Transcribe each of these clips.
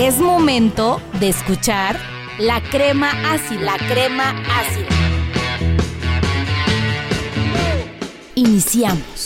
Es momento de escuchar la crema ácida, la crema ácida. Iniciamos.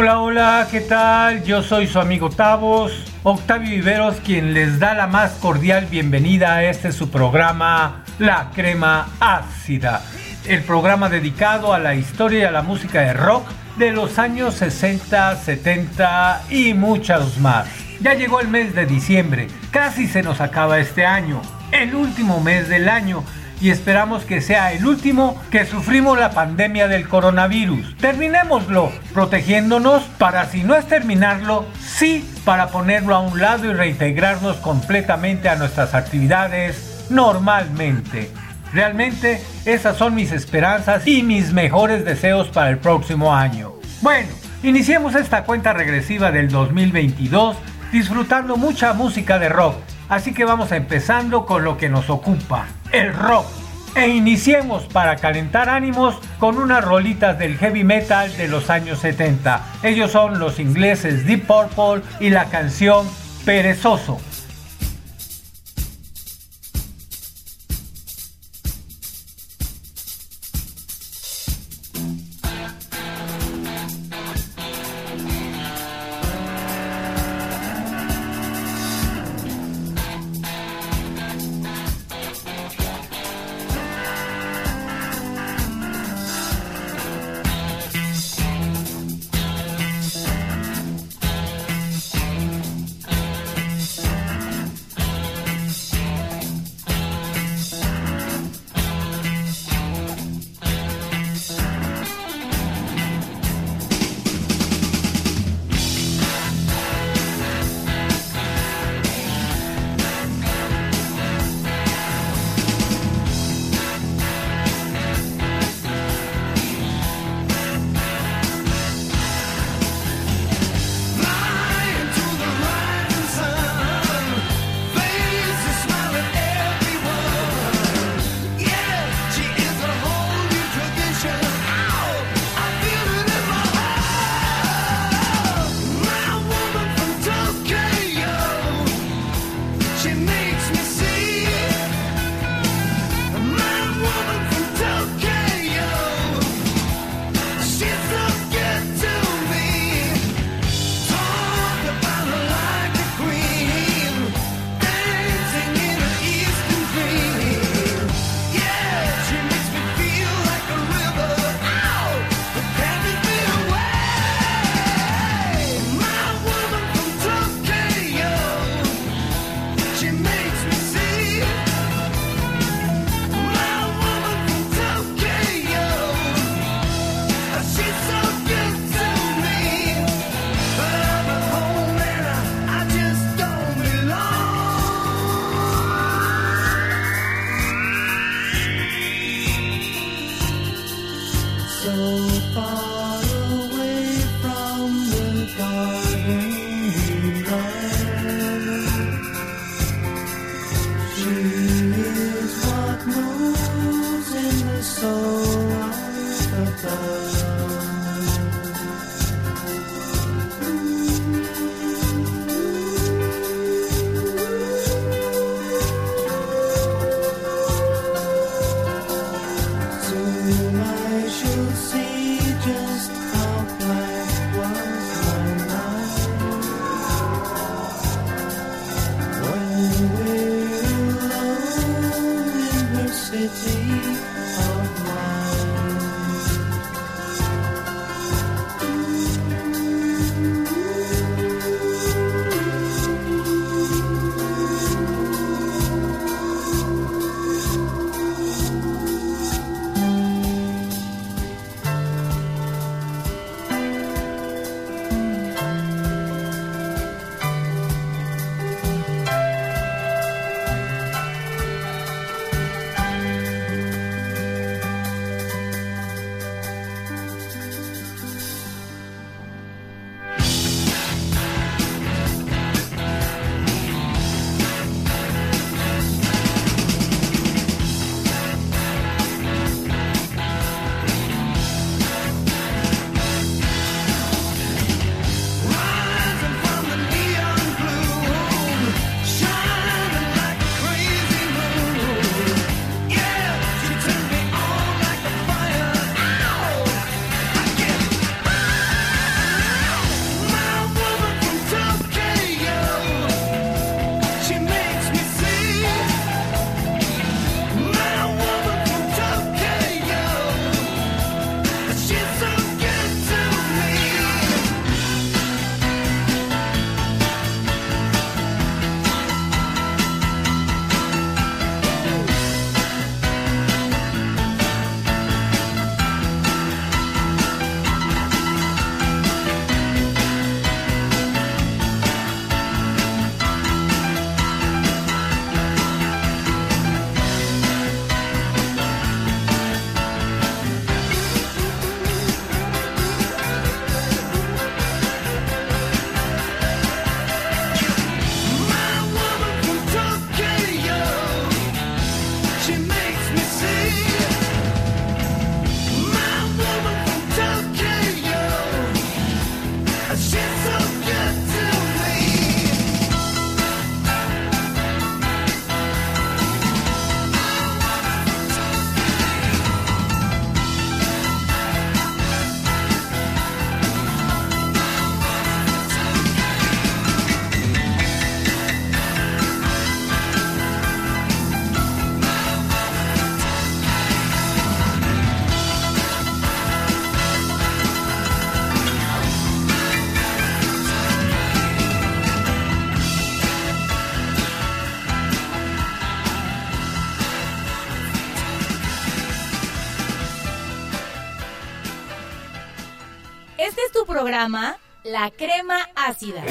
Hola, hola, ¿qué tal? Yo soy su amigo Tavos, Octavio Viveros, quien les da la más cordial bienvenida a este su programa, La Crema Ácida, el programa dedicado a la historia y a la música de rock de los años 60, 70 y muchos más. Ya llegó el mes de diciembre, casi se nos acaba este año, el último mes del año y esperamos que sea el último que sufrimos la pandemia del coronavirus. Terminémoslo protegiéndonos para si no es terminarlo, sí para ponerlo a un lado y reintegrarnos completamente a nuestras actividades normalmente. Realmente esas son mis esperanzas y mis mejores deseos para el próximo año. Bueno, iniciemos esta cuenta regresiva del 2022 disfrutando mucha música de rock. Así que vamos empezando con lo que nos ocupa, el rock. E iniciemos para calentar ánimos con unas rolitas del heavy metal de los años 70. Ellos son los ingleses Deep Purple y la canción Perezoso. La Crema Ácida.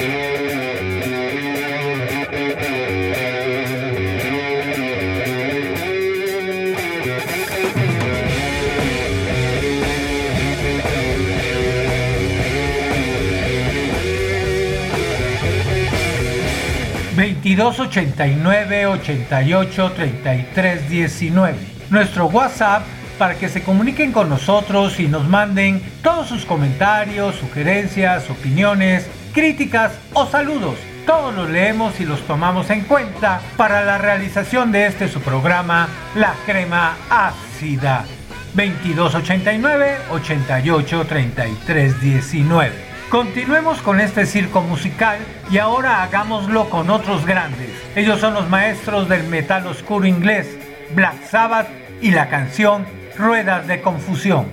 ...22 89 88 33 19... Nuestro WhatsApp para que se comuniquen con nosotros y nos manden todos sus comentarios, sugerencias, opiniones, críticas o saludos. Todos los leemos y los tomamos en cuenta para la realización de este su programa La Crema Ácida 2289 88 33 19. Continuemos con este circo musical y ahora hagámoslo con otros grandes. Ellos son los maestros del metal oscuro inglés, Black Sabbath y la canción ruedas de confusión.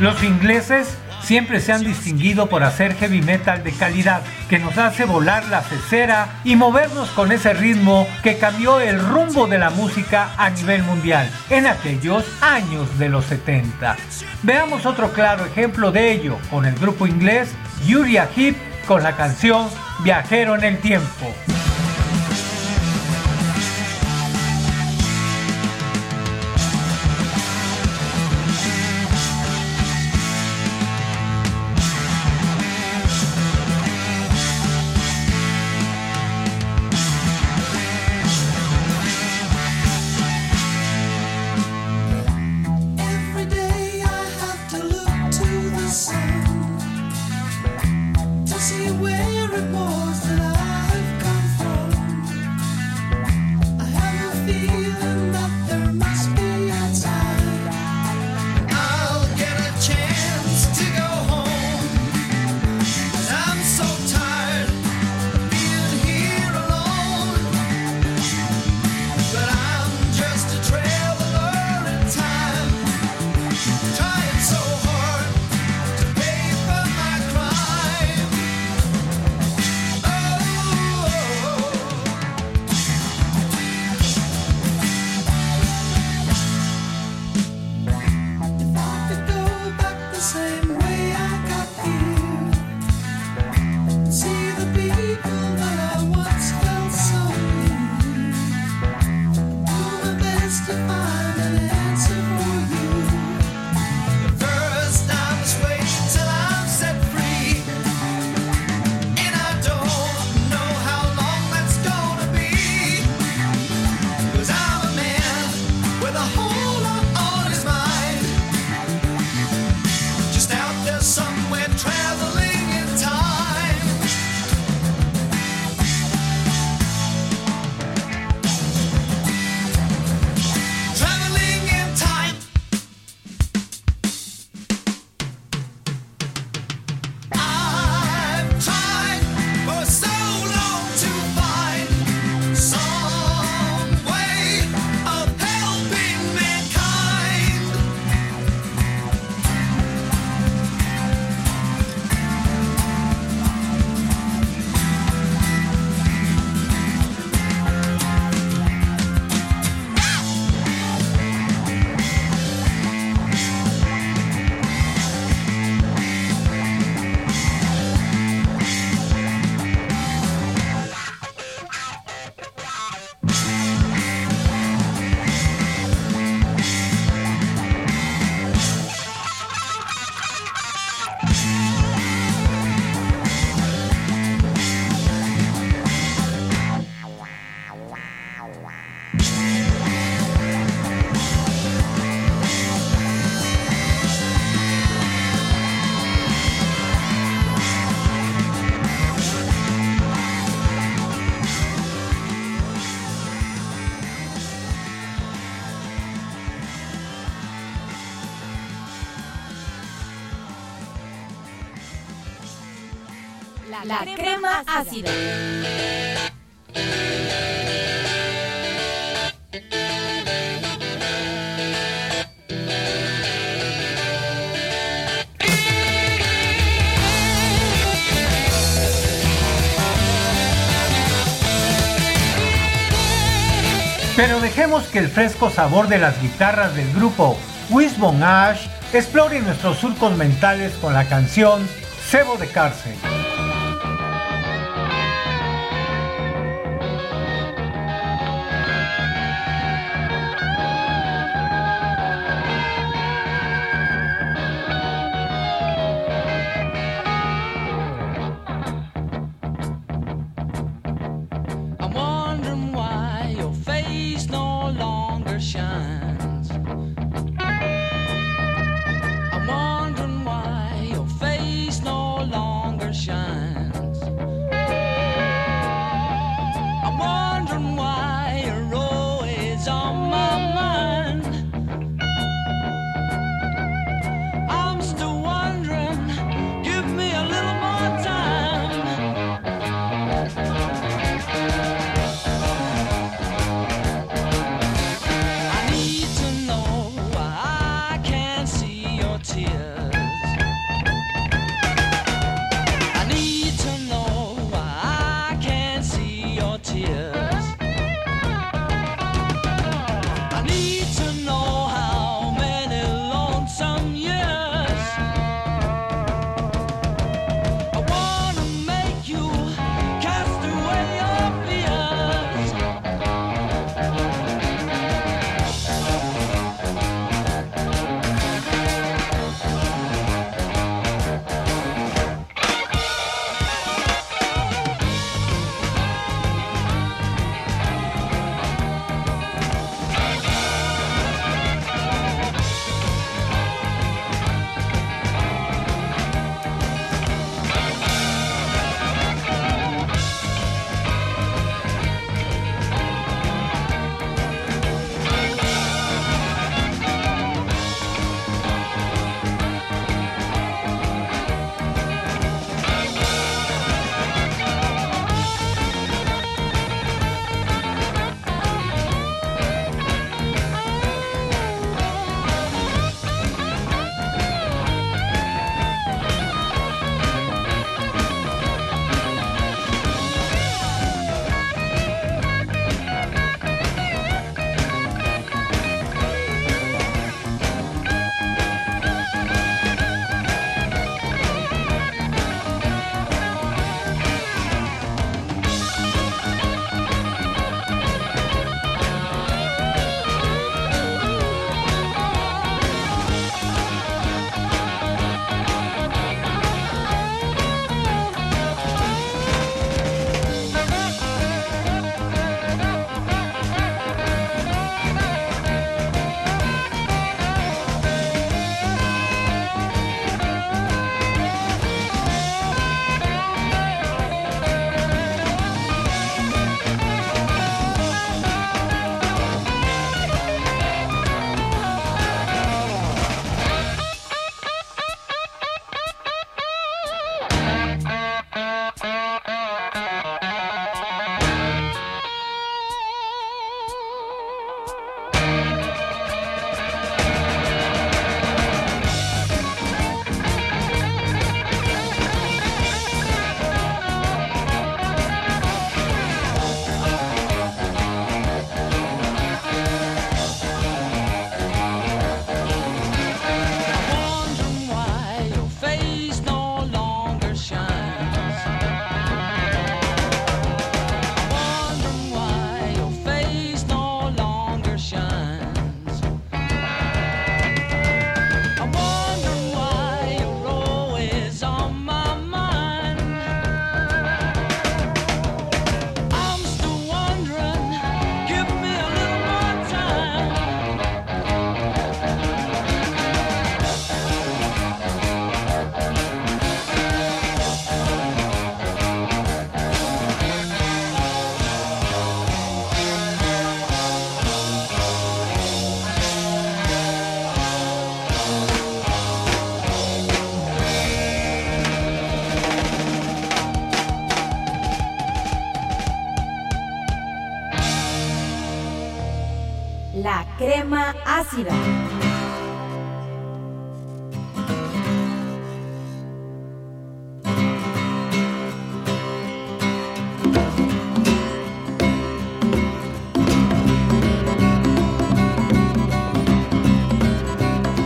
Los ingleses siempre se han distinguido por hacer heavy metal de calidad, que nos hace volar la cesera y movernos con ese ritmo que cambió el rumbo de la música a nivel mundial en aquellos años de los 70. Veamos otro claro ejemplo de ello con el grupo inglés Uriah Heep con la canción Viajero en el Tiempo. Ácida. Pero dejemos que el fresco sabor de las guitarras del grupo Wishbone Ash explore nuestros surcos mentales con la canción Cebo de Cárcel.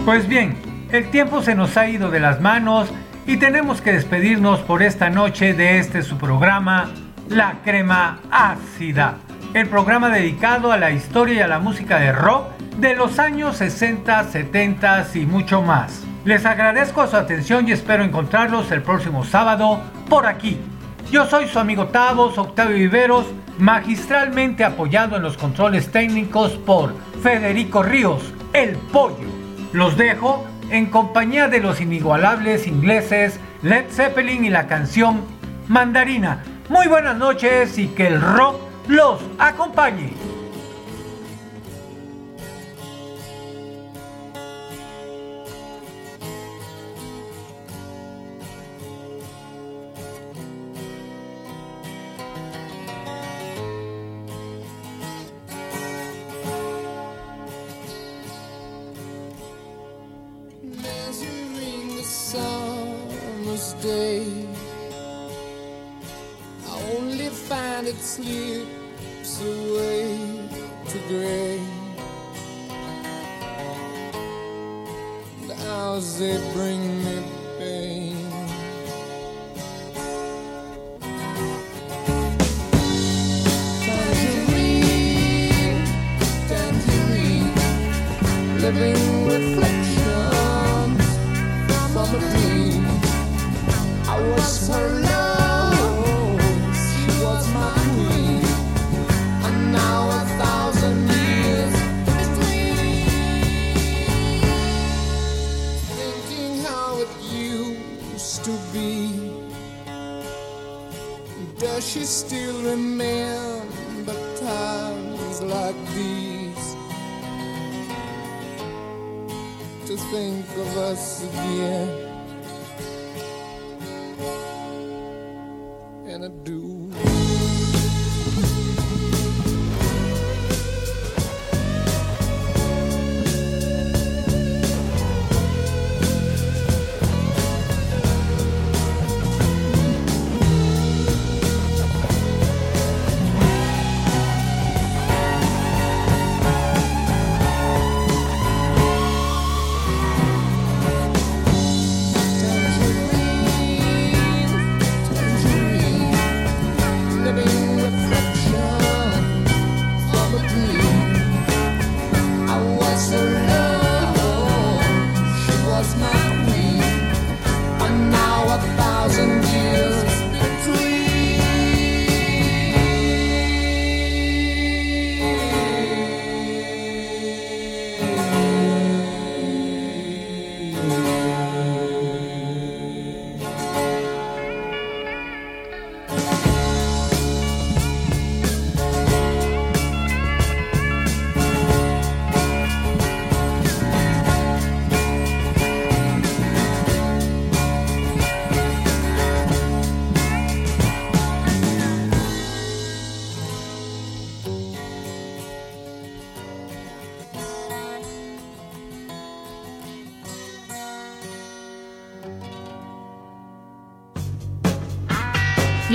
Pues bien, el tiempo se nos ha ido de las manos y tenemos que despedirnos por esta noche de este su programa, La Crema Ácida, el programa dedicado a la historia y a la música de rock de los años 60, 70 y mucho más. Les agradezco su atención y espero encontrarlos el próximo sábado por aquí. Yo soy su amigo Tavos, Octavio Viveros, magistralmente apoyado en los controles técnicos por Federico Ríos, el pollo. Los dejo en compañía de los inigualables ingleses Led Zeppelin y la canción Mandarina. Muy buenas noches y que el rock los acompañe. Slips away to gray. The hours they bring me pain. Tangerine, tangerine, living